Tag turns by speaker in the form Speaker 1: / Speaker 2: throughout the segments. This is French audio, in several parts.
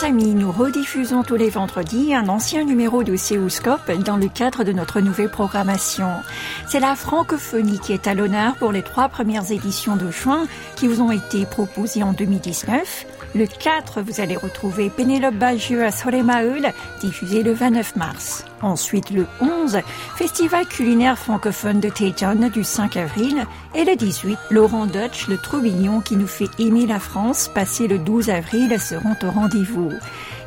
Speaker 1: Chers amis, nous rediffusons tous les vendredis un ancien numéro de Céoscope dans le cadre de notre nouvelle programmation. C'est la francophonie qui est à l'honneur pour les trois premières éditions de juin qui vous ont été proposées en 2019. Le 4, vous allez retrouver Pénélope Bagieux à Soremaul, diffusé le 29 mars. Ensuite, le 11, Festival culinaire francophone de Téton du 5 avril. Et le 18, Laurent Dutch, le Troubillon qui nous fait aimer la France, passé le 12 avril, seront au rendez-vous.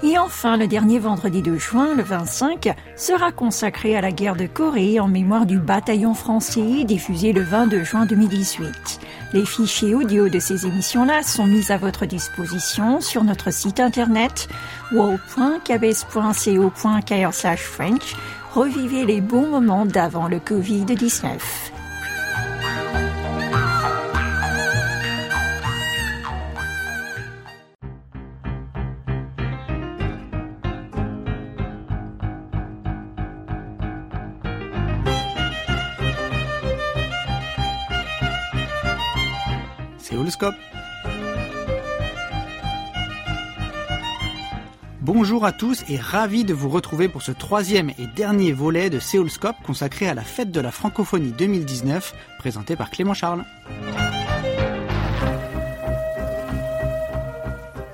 Speaker 1: Et enfin, le dernier vendredi de juin, le 25, sera consacré à la guerre de Corée en mémoire du bataillon français diffusé le 22 juin 2018. Les fichiers audio de ces émissions-là sont mis à votre disposition sur notre site internet wow.kbs.co.kr French. Revivez les bons moments d'avant le Covid-19.
Speaker 2: Bonjour à tous et ravi de vous retrouver pour ce troisième et dernier volet de Séoulscope consacré à la fête de la francophonie 2019 présenté par Clément Charles.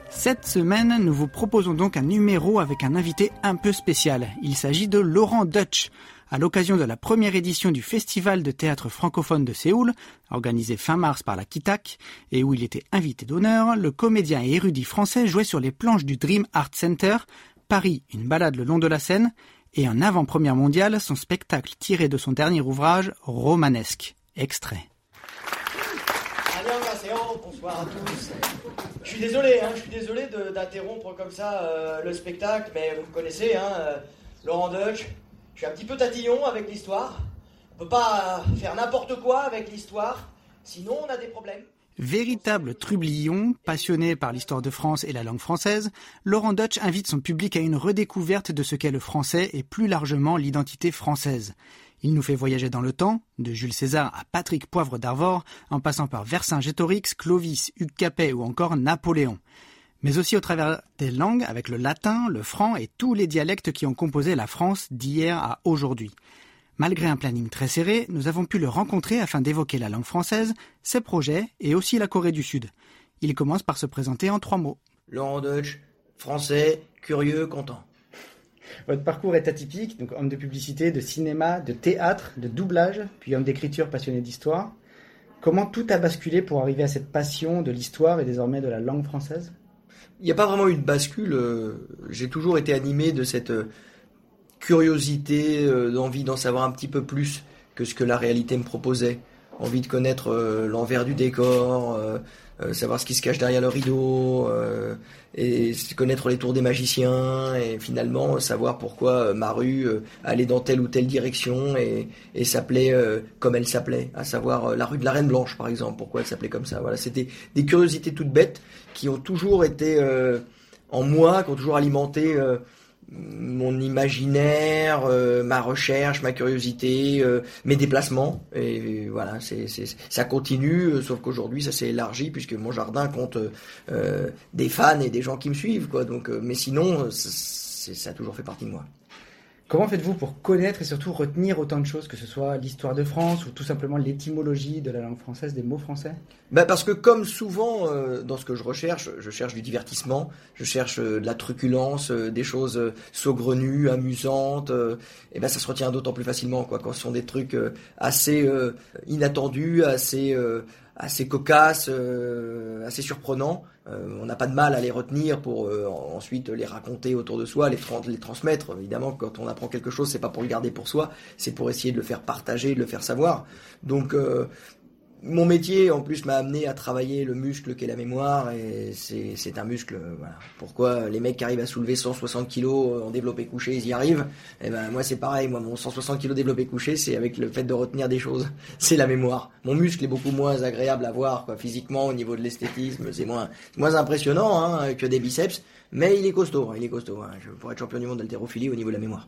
Speaker 2: Cette semaine, nous vous proposons donc un numéro avec un invité un peu spécial. Il s'agit de Laurent Dutch, à l'occasion de la première édition du Festival de théâtre francophone de Séoul, organisé fin mars par la Kitak, et où il était invité d'honneur, le comédien et érudit français jouait sur les planches du Dream Art Center, Paris, une balade le long de la Seine, et en avant-première mondiale, son spectacle tiré de son dernier ouvrage, Romanesque. Extrait.
Speaker 3: Bonsoir à tous. Je suis désolé, hein, je suis désolé d'interrompre comme ça euh, le spectacle, mais vous me connaissez, hein, euh, Laurent Deutsch, je suis un petit peu tatillon avec l'histoire. On peut pas faire n'importe quoi avec l'histoire, sinon on a des problèmes.
Speaker 2: Véritable trublion, passionné par l'histoire de France et la langue française, Laurent Dutch invite son public à une redécouverte de ce qu'est le français et plus largement l'identité française. Il nous fait voyager dans le temps, de Jules César à Patrick Poivre d'Arvor, en passant par Vercingétorix, Clovis, Hugues Capet ou encore Napoléon mais aussi au travers des langues avec le latin, le franc et tous les dialectes qui ont composé la France d'hier à aujourd'hui. Malgré un planning très serré, nous avons pu le rencontrer afin d'évoquer la langue française, ses projets et aussi la Corée du Sud. Il commence par se présenter en trois mots.
Speaker 3: Laurent Deutsch, français, curieux, content.
Speaker 2: Votre parcours est atypique, donc homme de publicité, de cinéma, de théâtre, de doublage, puis homme d'écriture passionné d'histoire. Comment tout a basculé pour arriver à cette passion de l'histoire et désormais de la langue française?
Speaker 3: Il n'y a pas vraiment eu de bascule. Euh, j'ai toujours été animé de cette euh, curiosité, euh, d'envie d'en savoir un petit peu plus que ce que la réalité me proposait. Envie de connaître l'envers du décor, savoir ce qui se cache derrière le rideau, et connaître les tours des magiciens, et finalement savoir pourquoi ma rue allait dans telle ou telle direction et, et s'appelait comme elle s'appelait, à savoir la rue de la Reine Blanche par exemple, pourquoi elle s'appelait comme ça. Voilà, c'était des curiosités toutes bêtes qui ont toujours été euh, en moi, qui ont toujours alimenté euh, mon imaginaire, euh, ma recherche, ma curiosité, mes déplacements. Et voilà, c'est, ça continue, sauf qu'aujourd'hui ça s'est élargi puisque mon jardin compte des fans et des gens qui me suivent. Quoi. Donc, mais sinon, ça a toujours fait partie de moi.
Speaker 2: Comment faites-vous pour connaître et surtout retenir autant de choses, que ce soit l'histoire de France ou tout simplement l'étymologie de la langue française, des mots français?
Speaker 3: Bah Parce que comme souvent euh, dans ce que je recherche, je cherche du divertissement, je cherche euh, de la truculence, euh, des choses saugrenues, amusantes, et ben ça se retient d'autant plus facilement quoi, quand ce sont des trucs assez inattendus, assez assez cocasses, euh, assez surprenants. Euh, on n'a pas de mal à les retenir pour euh, ensuite les raconter autour de soi, les, les transmettre. Évidemment, quand on apprend quelque chose, c'est pas pour le garder pour soi, c'est pour essayer de le faire partager, de le faire savoir. Donc, mon métier, en plus, m'a amené à travailler le muscle qu'est la mémoire, et c'est un muscle. Euh, voilà. Pourquoi les mecs qui arrivent à soulever 160 kilos en développé couché, ils y arrivent? Eh ben moi, c'est pareil. Moi, mon 160 kilos développé couché, c'est avec le fait de retenir des choses. C'est la mémoire. Mon muscle est beaucoup moins agréable à voir, quoi, physiquement, au niveau de l'esthétisme. C'est moins, impressionnant hein, que des biceps, mais il est costaud. Il est costaud. Hein. Je pourrais être champion du monde d'haltérophilie au niveau de la mémoire.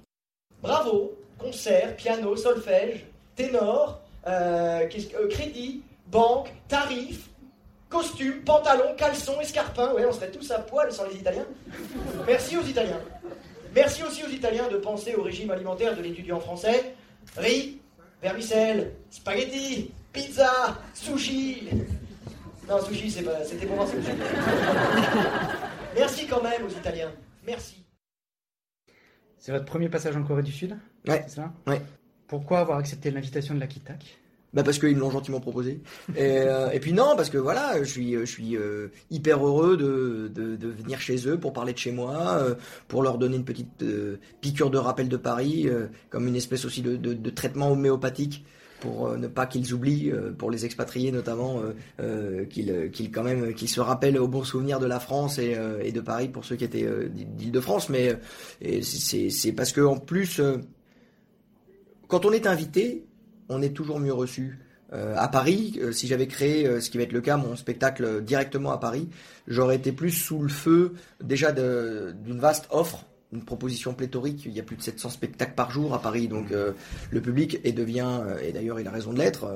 Speaker 3: Bravo, concert, piano, solfège, ténor euh, euh, crédit, banque, tarif, costume, pantalon, caleçon, escarpin. Ouais, on serait tous à poil sans les Italiens. Merci aux Italiens. Merci aussi aux Italiens de penser au régime alimentaire de l'étudiant français. Riz, vermicelle, spaghetti, pizza, sushi. Non, sushi, c'était pour moi, c'est Merci quand même aux Italiens. Merci.
Speaker 2: C'est votre premier passage en Corée du Sud?
Speaker 3: Ouais. C'est ça? Ouais.
Speaker 2: Pourquoi avoir accepté l'invitation de la Kitak
Speaker 3: bah parce qu'ils me l'ont gentiment proposé. Et, euh, puis non, parce que voilà, je suis, euh, hyper heureux de, venir chez eux pour parler de chez moi, euh, pour leur donner une petite piqûre de rappel de Paris, comme une espèce aussi de, traitement homéopathique pour ne pas qu'ils oublient, pour les expatriés notamment, qu'ils se rappellent au bon souvenir de la France et, et de Paris pour ceux qui étaient d'Île-de-France. Mais c'est parce que en plus, quand on est invité, on est toujours mieux reçu. Euh, à Paris, euh, si j'avais créé, euh, ce qui va être le cas, mon spectacle directement à Paris, j'aurais été plus sous le feu déjà d'une vaste offre, une proposition pléthorique. Il y a plus de 700 spectacles par jour à Paris, donc le public est devient, et d'ailleurs il a raison de l'être,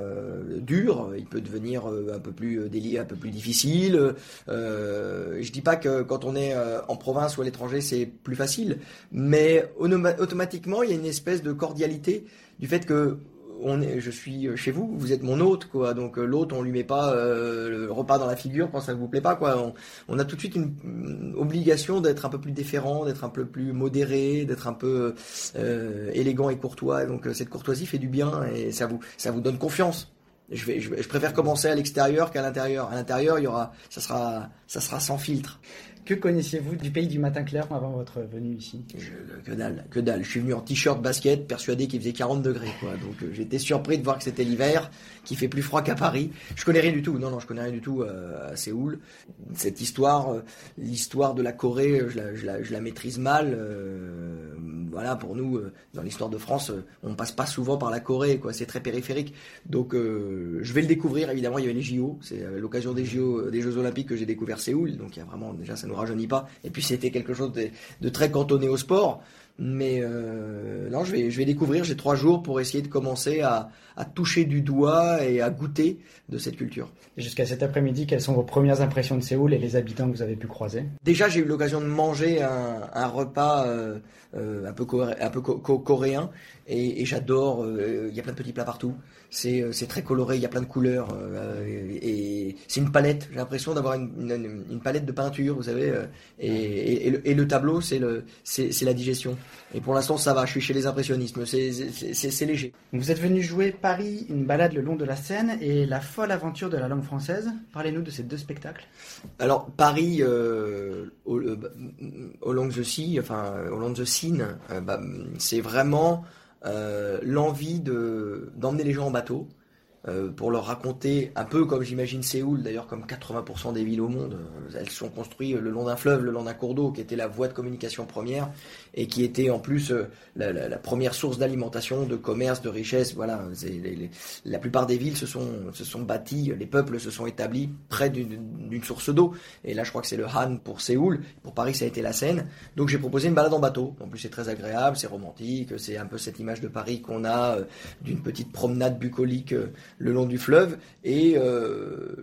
Speaker 3: dur. Il peut devenir un peu plus délié, un peu plus difficile. je dis pas que quand on est en province ou à l'étranger c'est plus facile, mais automatiquement il y a une espèce de cordialité du fait que je suis chez vous, vous êtes mon hôte, quoi. Donc euh, l'hôte, on lui met pas euh, le repas dans la figure quand ça vous plaît pas. On, a tout de suite une, obligation d'être un peu plus déférent, d'être un peu plus modéré, d'être un peu euh, élégant et courtois. Donc cette courtoisie fait du bien et ça vous, donne confiance. Je, préfère commencer à l'extérieur qu'à l'intérieur. À l'intérieur, il y aura, ça sera sans filtre.
Speaker 2: Que connaissiez-vous du pays du matin clair avant votre venue ici?
Speaker 3: Que dalle, que dalle. Je suis venu en t-shirt basket, persuadé qu'il faisait 40 degrés. Quoi. Donc euh, j'étais surpris de voir que c'était l'hiver, qui fait plus froid qu'à Paris. Je connais rien du tout. Non, non, je connais rien du tout euh, à Séoul. Cette histoire, euh, l'histoire de la Corée, je la, je la, je la maîtrise mal. voilà, pour nous, dans l'histoire de France, on passe pas souvent par la Corée. quoi. C'est très périphérique. Donc je vais le découvrir. Évidemment, il y avait les JO. C'est l'occasion des JO, des Jeux Olympiques que j'ai découvert Séoul. Donc il y a vraiment déjà ça nous rajeunit pas. Et puis c'était quelque chose de, très cantonné au sport. Mais euh, non, je vais, je vais découvrir. J'ai trois jours pour essayer de commencer à, toucher du doigt et à goûter de cette culture.
Speaker 2: Jusqu'à cet après-midi, quelles sont vos premières impressions de Séoul et les habitants que vous avez pu croiser?
Speaker 3: Déjà, j'ai eu l'occasion de manger un, repas euh, euh, un peu, un peu coréen et, j'adore. Il y a plein de petits plats partout. C'est très coloré, il y a plein de couleurs et c'est une palette. J'ai l'impression d'avoir une, palette de peinture, vous savez. Et, le, tableau, c'est la digestion. Et pour l'instant, ça va. Je suis chez les impressionnistes. C'est léger.
Speaker 2: Vous êtes venu jouer Paris, une balade le long de la Seine et la folle aventure de la langue française. Parlez-nous de ces deux spectacles.
Speaker 3: Alors Paris, euh, au, euh, au long the sea, enfin au long the Seine, euh, bah, c'est vraiment euh, l'envie de d'emmener les gens en bateau. Euh, pour leur raconter un peu comme j'imagine Séoul, d'ailleurs comme 80% des villes au monde, euh, elles sont construites le long d'un fleuve, le long d'un cours d'eau, qui était la voie de communication première et qui était en plus euh, la, première source d'alimentation, de commerce, de richesse. Voilà, la plupart des villes se sont se sont bâties, les peuples se sont établis près d'une source d'eau. Et là, je crois que c'est le Han pour Séoul. Pour Paris, ça a été la Seine. Donc j'ai proposé une balade en bateau. En plus, c'est très agréable, c'est romantique, c'est un peu cette image de Paris qu'on a d'une petite promenade bucolique le long du fleuve. Et euh,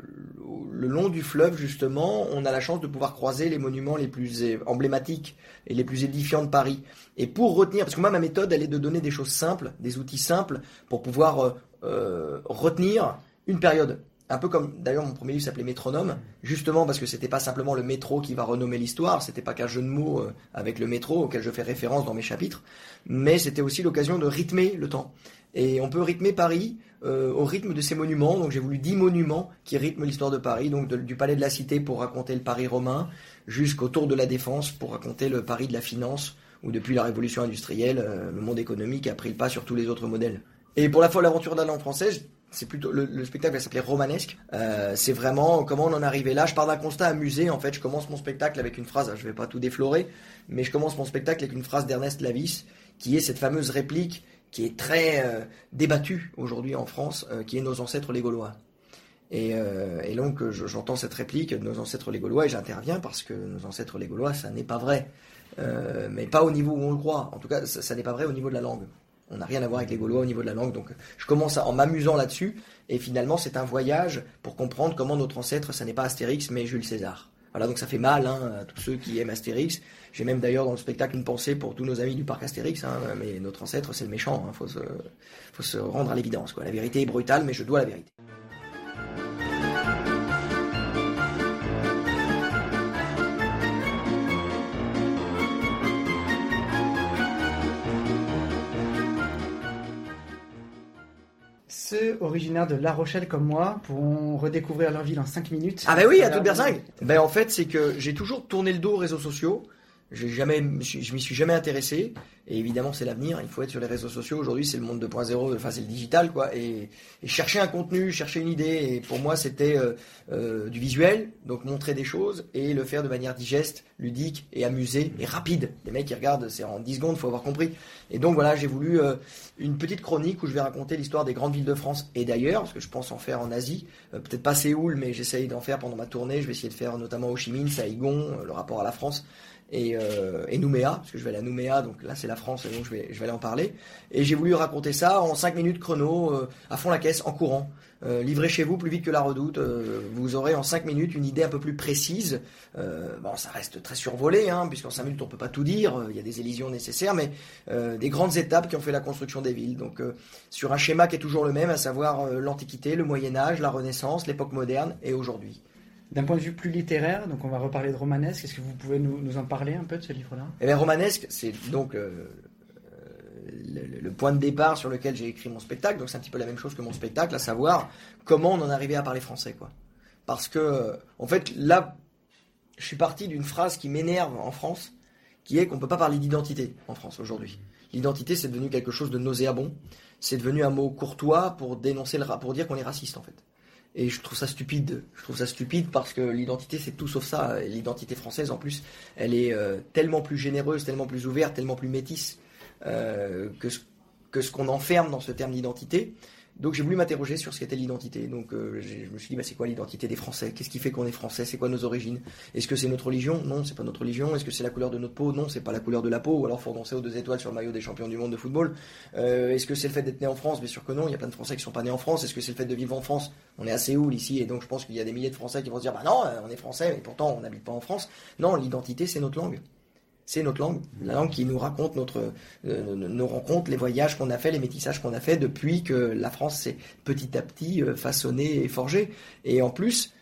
Speaker 3: le long du fleuve, justement, on a la chance de pouvoir croiser les monuments les plus emblématiques et les plus édifiants de Paris. Et pour retenir, parce que moi, ma méthode, elle est de donner des choses simples, des outils simples, pour pouvoir euh, euh, retenir une période. Un peu comme d'ailleurs mon premier livre s'appelait Métronome, justement parce que c'était pas simplement le métro qui va renommer l'histoire, c'était pas qu'un jeu de mots avec le métro auquel je fais référence dans mes chapitres, mais c'était aussi l'occasion de rythmer le temps. Et on peut rythmer Paris euh, au rythme de ces monuments. Donc j'ai voulu 10 monuments qui rythment l'histoire de Paris, donc du palais de la Cité pour raconter le Paris romain, jusqu'au tour de la Défense pour raconter le Paris de la finance, où depuis la révolution industrielle, euh, le monde économique a pris le pas sur tous les autres modèles. Et pour la folle aventure de la langue française, c'est plutôt le, spectacle va s'appeler romanesque. Euh, c'est vraiment comment on en est arrivé là? Je pars d'un constat amusé en fait. Je commence mon spectacle avec une phrase. Je vais pas tout déflorer, mais je commence mon spectacle avec une phrase d'Ernest Lavis, qui est cette fameuse réplique qui est très euh, débattu aujourd'hui en France, euh, qui est nos ancêtres les Gaulois. Et, euh, donc j'entends cette réplique de nos ancêtres les Gaulois et j'interviens parce que nos ancêtres les Gaulois, ça n'est pas vrai. mais pas au niveau où on le croit. En tout cas, ça, n'est pas vrai au niveau de la langue. On n'a rien à voir avec les Gaulois au niveau de la langue. Donc je commence en m'amusant là-dessus. Et finalement, c'est un voyage pour comprendre comment notre ancêtre, ça n'est pas Astérix, mais Jules César. Voilà, donc ça fait mal hein, à tous ceux qui aiment Astérix. J'ai même d'ailleurs dans le spectacle une pensée pour tous nos amis du parc Astérix, hein, mais notre ancêtre c'est le méchant, il se, faut se rendre à l'évidence. La vérité est brutale, mais je dois la vérité.
Speaker 2: Ceux originaires de La Rochelle comme moi pourront redécouvrir leur ville en 5 minutes.
Speaker 3: Ah bah oui, à toute berzingue Ben en fait, c'est que j'ai toujours tourné le dos aux réseaux sociaux. Jamais, je m'y suis jamais intéressé. Et évidemment, c'est l'avenir. Il faut être sur les réseaux sociaux. Aujourd'hui, c'est le monde 2.0. Enfin, c'est le digital, quoi. Et, chercher un contenu, chercher une idée. Et pour moi, c'était euh, euh, du visuel, donc montrer des choses et le faire de manière digeste, ludique et amusée et rapide. Les mecs qui regardent, c'est en 10 secondes, faut avoir compris. Et donc voilà, j'ai voulu euh, une petite chronique où je vais raconter l'histoire des grandes villes de France et d'ailleurs, parce que je pense en faire en Asie. Peut-être pas Séoul, mais j'essaye d'en faire pendant ma tournée. Je vais essayer de faire notamment Ho Chi Minh, Saigon, le rapport à la France et, euh, et, Nouméa, parce que je vais aller à Nouméa, donc là c'est la France, et donc je vais, aller en parler. Et j'ai voulu raconter ça en 5 minutes chrono, euh, à fond la caisse, en courant. Euh, livré chez vous plus vite que la redoute, euh, vous aurez en 5 minutes une idée un peu plus précise. Bon, ça reste très survolé, hein, puisqu'en 5 minutes on peut pas tout dire, il y a des élisions nécessaires, mais des grandes étapes qui ont fait la construction des villes. Donc sur un schéma qui est toujours le même, à savoir l'Antiquité, le Moyen Âge, la Renaissance, l'époque moderne et aujourd'hui.
Speaker 2: D'un point de vue plus littéraire, donc on va reparler de Romanesque, est-ce que vous pouvez nous, en parler un peu de ce livre-là?
Speaker 3: Eh bien, Romanesque, c'est donc euh, le, point de départ sur lequel j'ai écrit mon spectacle, donc c'est un petit peu la même chose que mon spectacle, à savoir comment on en arrivait à parler français, quoi. Parce que, en fait, là, je suis parti d'une phrase qui m'énerve en France, qui est qu'on ne peut pas parler d'identité en France aujourd'hui. L'identité, c'est devenu quelque chose de nauséabond. C'est devenu un mot courtois pour dénoncer le pour dire qu'on est raciste, en fait. Et je trouve ça stupide. Je trouve ça stupide parce que l'identité, c'est tout sauf ça. L'identité française, en plus, elle est euh, tellement plus généreuse, tellement plus ouverte, tellement plus métisse euh, que, que ce qu'on enferme dans ce terme d'identité. Donc j'ai voulu m'interroger sur ce qu'était l'identité. Donc euh, je me suis dit, bah, c'est quoi l'identité des Français? Qu'est-ce qui fait qu'on est Français? C'est quoi nos origines? Est-ce que c'est notre religion? Non, c'est pas notre religion. Est-ce que c'est la couleur de notre peau? Non, c'est pas la couleur de la peau. Ou alors faut danser aux deux étoiles sur le maillot des champions du monde de football. Euh, est-ce que c'est le fait d'être né en France? Bien sûr que non. Il y a plein de Français qui sont pas nés en France. Est-ce que c'est le fait de vivre en France? On est à Séoul ici, et donc je pense qu'il y a des milliers de Français qui vont se dire, bah non, on est Français, mais pourtant on n'habite pas en France. Non, l'identité c'est notre langue c'est notre langue, la langue qui nous raconte notre, euh, nos rencontres, les voyages qu'on a fait, les métissages qu'on a fait depuis que la France s'est petit à petit euh, façonnée et forgée. Et en plus,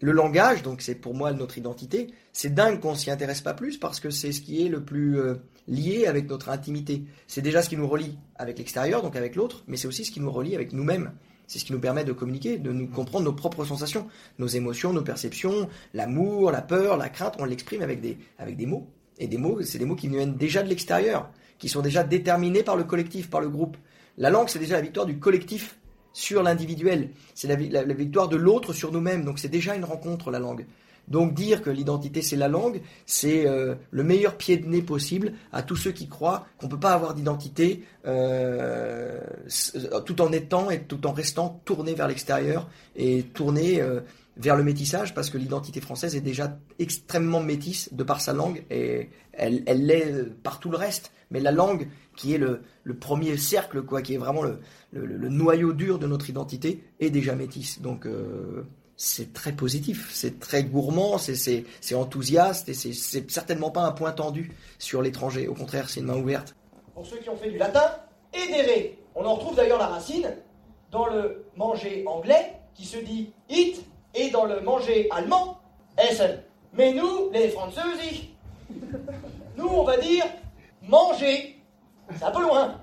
Speaker 3: le langage, donc c'est pour moi notre identité, c'est dingue qu'on s'y intéresse pas plus parce que c'est ce qui est le plus euh, lié avec notre intimité. C'est déjà ce qui nous relie avec l'extérieur, donc avec l'autre, mais c'est aussi ce qui nous relie avec nous-mêmes. C'est ce qui nous permet de communiquer, de nous comprendre nos propres sensations, nos émotions, nos perceptions, l'amour, la peur, la crainte, on l'exprime avec des, avec des mots. Et des mots, c'est des mots qui viennent déjà de l'extérieur, qui sont déjà déterminés par le collectif, par le groupe. La langue, c'est déjà la victoire du collectif sur l'individuel. C'est la, victoire de l'autre sur nous-mêmes. Donc c'est déjà une rencontre, la langue. Donc dire que l'identité c'est la langue, c'est euh, le meilleur pied de nez possible à tous ceux qui croient qu'on ne peut pas avoir d'identité euh, tout en étant et tout en restant tourné vers l'extérieur et tourné euh, vers le métissage parce que l'identité française est déjà extrêmement métisse de par sa langue et elle, l'est par tout le reste. Mais la langue, qui est le, premier cercle, quoi, qui est vraiment le, noyau dur de notre identité, est déjà métisse. Donc euh, c'est très positif, c'est très gourmand, c'est enthousiaste et c'est certainement pas un point tendu sur l'étranger. Au contraire, c'est une main ouverte.
Speaker 4: Pour ceux qui ont fait du latin. On en retrouve d'ailleurs la racine dans le manger anglais qui se dit it et dans le manger allemand, essen. Mais nous, les Français, nous, on va dire manger. C'est un peu loin.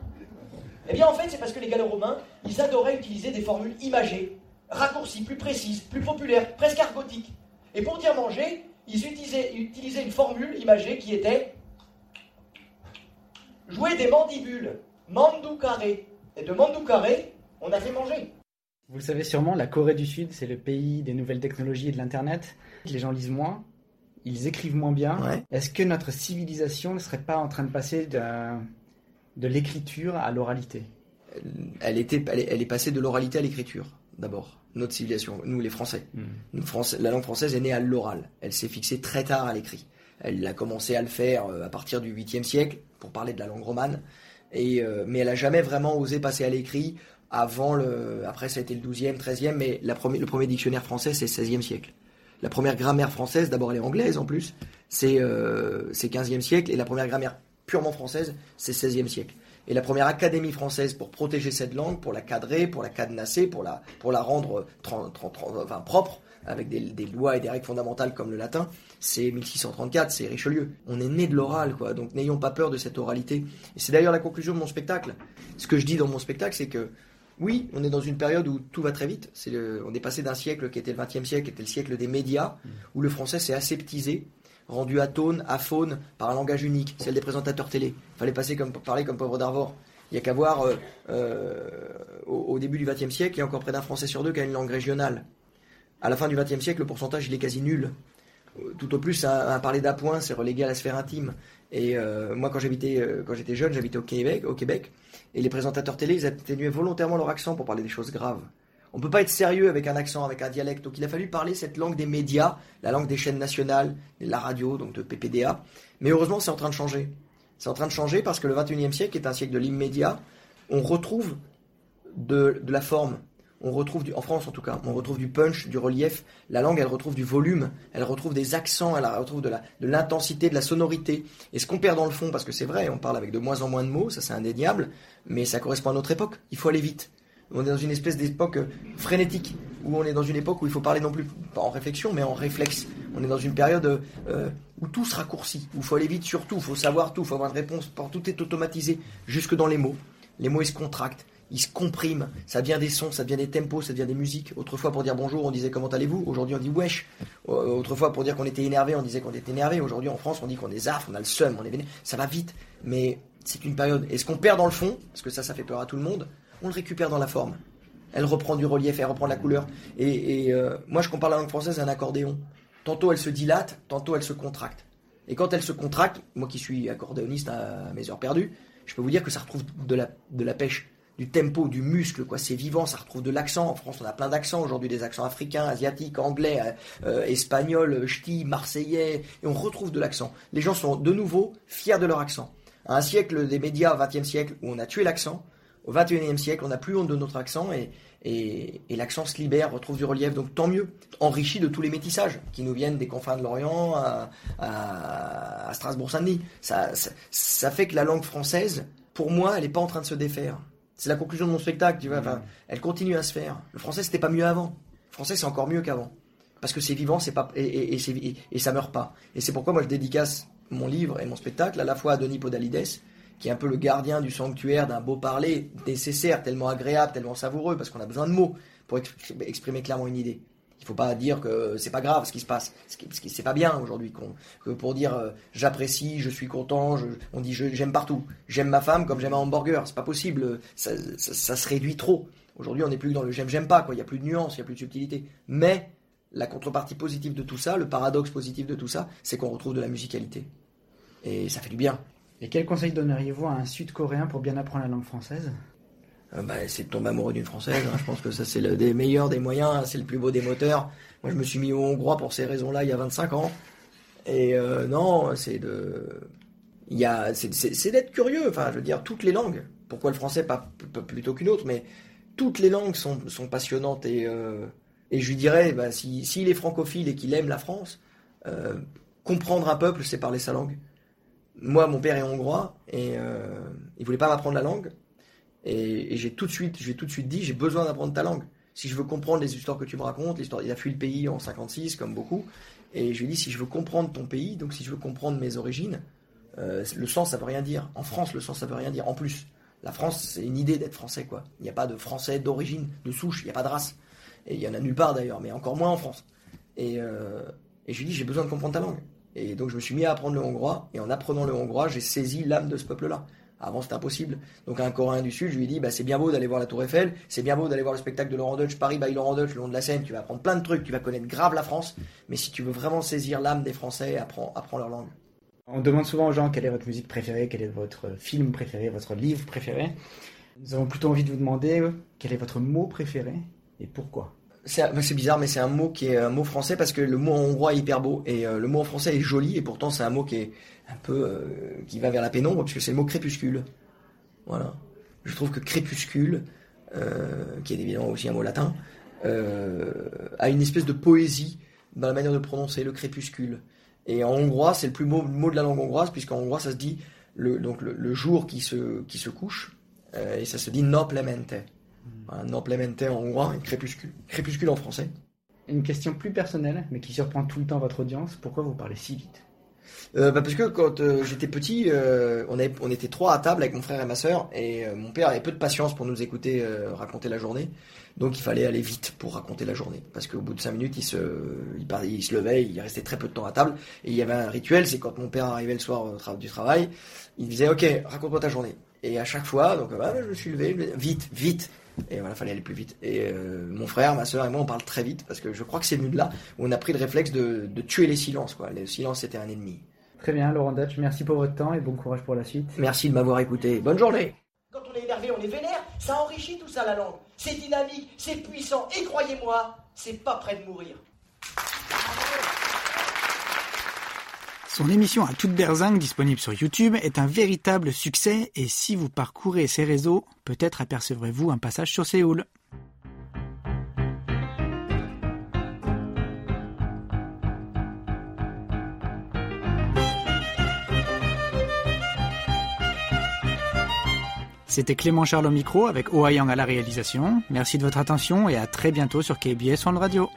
Speaker 4: Eh bien, en fait, c'est parce que les gallo-romains, ils adoraient utiliser des formules imagées, raccourcies, plus précises, plus populaires, presque argotiques. Et pour dire manger, ils utilisaient, utilisaient une formule imagée qui était jouer des mandibules, carré. Et de carré, on a fait manger.
Speaker 2: Vous le savez sûrement, la Corée du Sud, c'est le pays des nouvelles technologies et de l'Internet. Les gens lisent moins, ils écrivent moins bien. Est-ce que notre civilisation ne serait pas en train de passer de, de l'écriture à l'oralité?
Speaker 3: Elle, était, elle, est, passée de l'oralité à l'écriture, d'abord. Notre civilisation, nous les Français. Hmm. la langue française est née à l'oral. Elle s'est fixée très tard à l'écrit. Elle a commencé à le faire euh, à partir du 8e siècle, pour parler de la langue romane. Et, euh, mais elle n'a jamais vraiment osé passer à l'écrit avant le, après ça a été le 12e, 13e, mais la le premier dictionnaire français c'est le 16e siècle. La première grammaire française, d'abord elle est anglaise en plus, c'est euh, 15e siècle, et la première grammaire purement française, c'est 16e siècle. Et la première académie française pour protéger cette langue, pour la cadrer, pour la cadenasser, pour la, pour la rendre enfin, propre, avec des, des, lois et des règles fondamentales comme le latin, c'est 1634, c'est Richelieu. On est né de l'oral, quoi. Donc n'ayons pas peur de cette oralité. Et c'est d'ailleurs la conclusion de mon spectacle. Ce que je dis dans mon spectacle, c'est que oui, on est dans une période où tout va très vite. on est passé d'un siècle qui était le XXe siècle, qui était le siècle des médias, où le français s'est aseptisé, rendu atone, aphone, par un langage unique, celle des présentateurs télé. Il fallait parler comme pauvre d'Arvor. Il n'y a qu'à voir, euh, euh, au, début du XXe siècle, il y a encore près d'un Français sur deux qui a une langue régionale. À la fin du XXe siècle, le pourcentage il est quasi nul. Tout au plus, à, parler d'appoint, c'est relégué à la sphère intime. Et euh, moi, quand j'habitais, quand j'étais jeune, j'habitais au Québec, au Québec, et les présentateurs télé, ils atténuaient volontairement leur accent pour parler des choses graves. On ne peut pas être sérieux avec un accent, avec un dialecte. Donc il a fallu parler cette langue des médias, la langue des chaînes nationales, de la radio, donc de PPDA. Mais heureusement, c'est en train de changer. C'est en train de changer parce que le 21e siècle est un siècle de l'immédiat. On retrouve de, la forme. On retrouve, en France en tout cas, on retrouve du punch, du relief. La langue, elle retrouve du volume, elle retrouve des accents, elle retrouve de l'intensité, de, de la sonorité. Et ce qu'on perd dans le fond, parce que c'est vrai, on parle avec de moins en moins de mots, ça c'est indéniable, mais ça correspond à notre époque. Il faut aller vite. On est dans une espèce d'époque frénétique, où on est dans une époque où il faut parler non plus pas en réflexion, mais en réflexe. On est dans une période euh, où tout se raccourcit, où il faut aller vite sur tout, il faut savoir tout, il faut avoir une réponse, tout est automatisé, jusque dans les mots. Les mots, ils se contractent, ils se compriment, ça devient des sons, ça devient des tempos, ça devient des musiques. Autrefois, pour dire bonjour, on disait comment allez-vous Aujourd'hui, on dit wesh. Euh, autrefois, pour dire qu'on était énervé, on disait qu'on était énervé. Aujourd'hui, en France, on dit qu'on est zaf, on a le seum, on est véné. Ça va vite, mais c'est une période. Et ce qu'on perd dans le fond, parce que ça, ça fait peur à tout le monde, on le récupère dans la forme. Elle reprend du relief, elle reprend de la couleur. Et, euh, moi, je compare la langue française à un accordéon. Tantôt elle se dilate, tantôt elle se contracte. Et quand elle se contracte, moi qui suis accordéoniste à mes heures perdues, je peux vous dire que ça retrouve de la, pêche, du tempo, du muscle, quoi. C'est vivant, ça retrouve de l'accent. En France, on a plein d'accents aujourd'hui, des accents africains, asiatiques, anglais, euh, euh, espagnols, ch'ti, marseillais, et on retrouve de l'accent. Les gens sont de nouveau fiers de leur accent. À un siècle des médias, 20e siècle, où on a tué l'accent, au 21e siècle, on n'a plus honte de notre accent et, et, l'accent se libère, retrouve du relief, donc tant mieux, enrichi de tous les métissages qui nous viennent des confins de l'Orient à, à, Strasbourg-Saint-Denis. Ça, ça, fait que la langue française, pour moi, elle n'est pas en train de se défaire. C'est la conclusion de mon spectacle, tu vois. Enfin, elle continue à se faire. Le français, c'était pas mieux avant. Le français, c'est encore mieux qu'avant. Parce que c'est vivant, c'est pas, et, et, et, ça meurt pas. Et c'est pourquoi moi je dédicace mon livre et mon spectacle à la fois à Denis Podalides, qui est un peu le gardien du sanctuaire d'un beau parler nécessaire, tellement agréable, tellement savoureux, parce qu'on a besoin de mots pour exprimer clairement une idée. Il ne faut pas dire que c'est pas grave ce qui se passe, ce qui c'est pas bien aujourd'hui, que pour dire euh, j'apprécie, je suis content, on dit j'aime partout, j'aime ma femme comme j'aime un hamburger, c'est pas possible, ça, se réduit trop. Aujourd'hui, on n'est plus dans le j'aime j'aime pas. Il y a plus de nuances, il y a plus de subtilité. Mais la contrepartie positive de tout ça, le paradoxe positif de tout ça, c'est qu'on retrouve de la musicalité. Et ça fait du bien.
Speaker 2: Et quel conseil donneriez-vous à un Sud-Coréen pour bien apprendre la langue française?
Speaker 3: Euh, bah, C'est de tomber amoureux d'une française. Hein. Je pense que ça, c'est le des meilleurs des moyens, hein. c'est le plus beau des moteurs. Moi, je me suis mis au hongrois pour ces raisons-là il y a 25 ans. Et euh, non, c'est de. Il y a, c'est, d'être curieux. Enfin, je veux dire, toutes les langues. Pourquoi le français pas, plutôt qu'une autre Mais toutes les langues sont, passionnantes. Et, euh, et je lui dirais, bah, s'il est francophile et qu'il aime la France, comprendre un peuple, c'est parler sa langue moi, mon père est hongrois et euh, il voulait pas m'apprendre la langue. Et, j'ai tout de suite, je tout de suite dit, j'ai besoin d'apprendre ta langue. Si je veux comprendre les histoires que tu me racontes, l'histoire, il a fui le pays en 56 comme beaucoup. Et je lui ai dit, si je veux comprendre ton pays, donc si je veux comprendre mes origines, euh, le sens, ça veut rien dire. En France, le sens, ça veut rien dire. En plus, la France, c'est une idée d'être français, quoi. Il n'y a pas de français d'origine, de souche, il n'y a pas de race. Et il y en a nulle part d'ailleurs, mais encore moins en France. Et, euh, et je lui ai dit, j'ai besoin de comprendre ta langue. Et donc je me suis mis à apprendre le hongrois, et en apprenant le hongrois, j'ai saisi l'âme de ce peuple-là. Avant, c'était impossible. Donc, un Coréen du Sud, je lui ai dit, bah, c'est bien beau d'aller voir la Tour Eiffel, c'est bien beau d'aller voir le spectacle de Laurent Deutsch, Paris by Laurent Deutsch, le long de la Seine, tu vas apprendre plein de trucs, tu vas connaître grave la France, mais si tu veux vraiment saisir l'âme des Français, apprends, apprends leur langue.
Speaker 2: On demande souvent aux gens quelle est votre musique préférée, quel est votre film préféré, votre livre préféré. Nous avons plutôt envie de vous demander quel est votre mot préféré et pourquoi.
Speaker 3: C'est bizarre, mais c'est un mot qui est un mot français parce que le mot en hongrois est hyper beau et euh, le mot en français est joli et pourtant c'est un mot qui est un peu euh, qui va vers la pénombre puisque c'est le mot crépuscule. Voilà. Je trouve que crépuscule, euh, qui est évidemment aussi un mot latin, a une espèce de poésie dans la manière de prononcer le crépuscule. Et en hongrois, c'est le plus beau mot de la langue hongroise, puisqu'en hongrois, ça se dit le, donc le, jour qui se, qui se couche, et ça se dit noplemente. Un noplemente en hongrois, et crépuscule. Crépuscule en français.
Speaker 2: Une question plus personnelle, mais qui surprend tout le temps votre audience. Pourquoi vous parlez si vite?
Speaker 3: Euh, bah parce que quand euh, j'étais petit, euh, on, avait, on était trois à table avec mon frère et ma sœur, et mon père avait peu de patience pour nous écouter raconter la journée, donc il fallait aller vite pour raconter la journée, parce qu'au bout de cinq minutes, il se, il, il, se levait, il restait très peu de temps à table, et il y avait un rituel, c'est quand mon père arrivait le soir du travail, il disait ok, raconte-moi ta journée, et à chaque fois, donc bah, je me suis levé, vite, vite, et voilà, fallait aller plus vite. Et euh, mon frère, ma soeur et moi, on parle très vite parce que je crois que c'est venu de là où on a pris le réflexe de, de tuer les silences. Quoi. Le silence, c'était un ennemi.
Speaker 2: Très bien, Laurent Dutch, merci pour votre temps et bon courage pour la suite.
Speaker 3: Merci de m'avoir écouté. Bonne journée.
Speaker 4: Quand on est énervé, on est vénère, ça enrichit tout ça la langue. C'est dynamique, c'est puissant, et croyez-moi, c'est pas près de mourir.
Speaker 2: Son émission à toute berzingue disponible sur YouTube est un véritable succès et si vous parcourez ses réseaux, peut-être apercevrez-vous un passage sur Séoul. C'était Clément Charles au micro avec Yang à la réalisation. Merci de votre attention et à très bientôt sur KBS World Radio.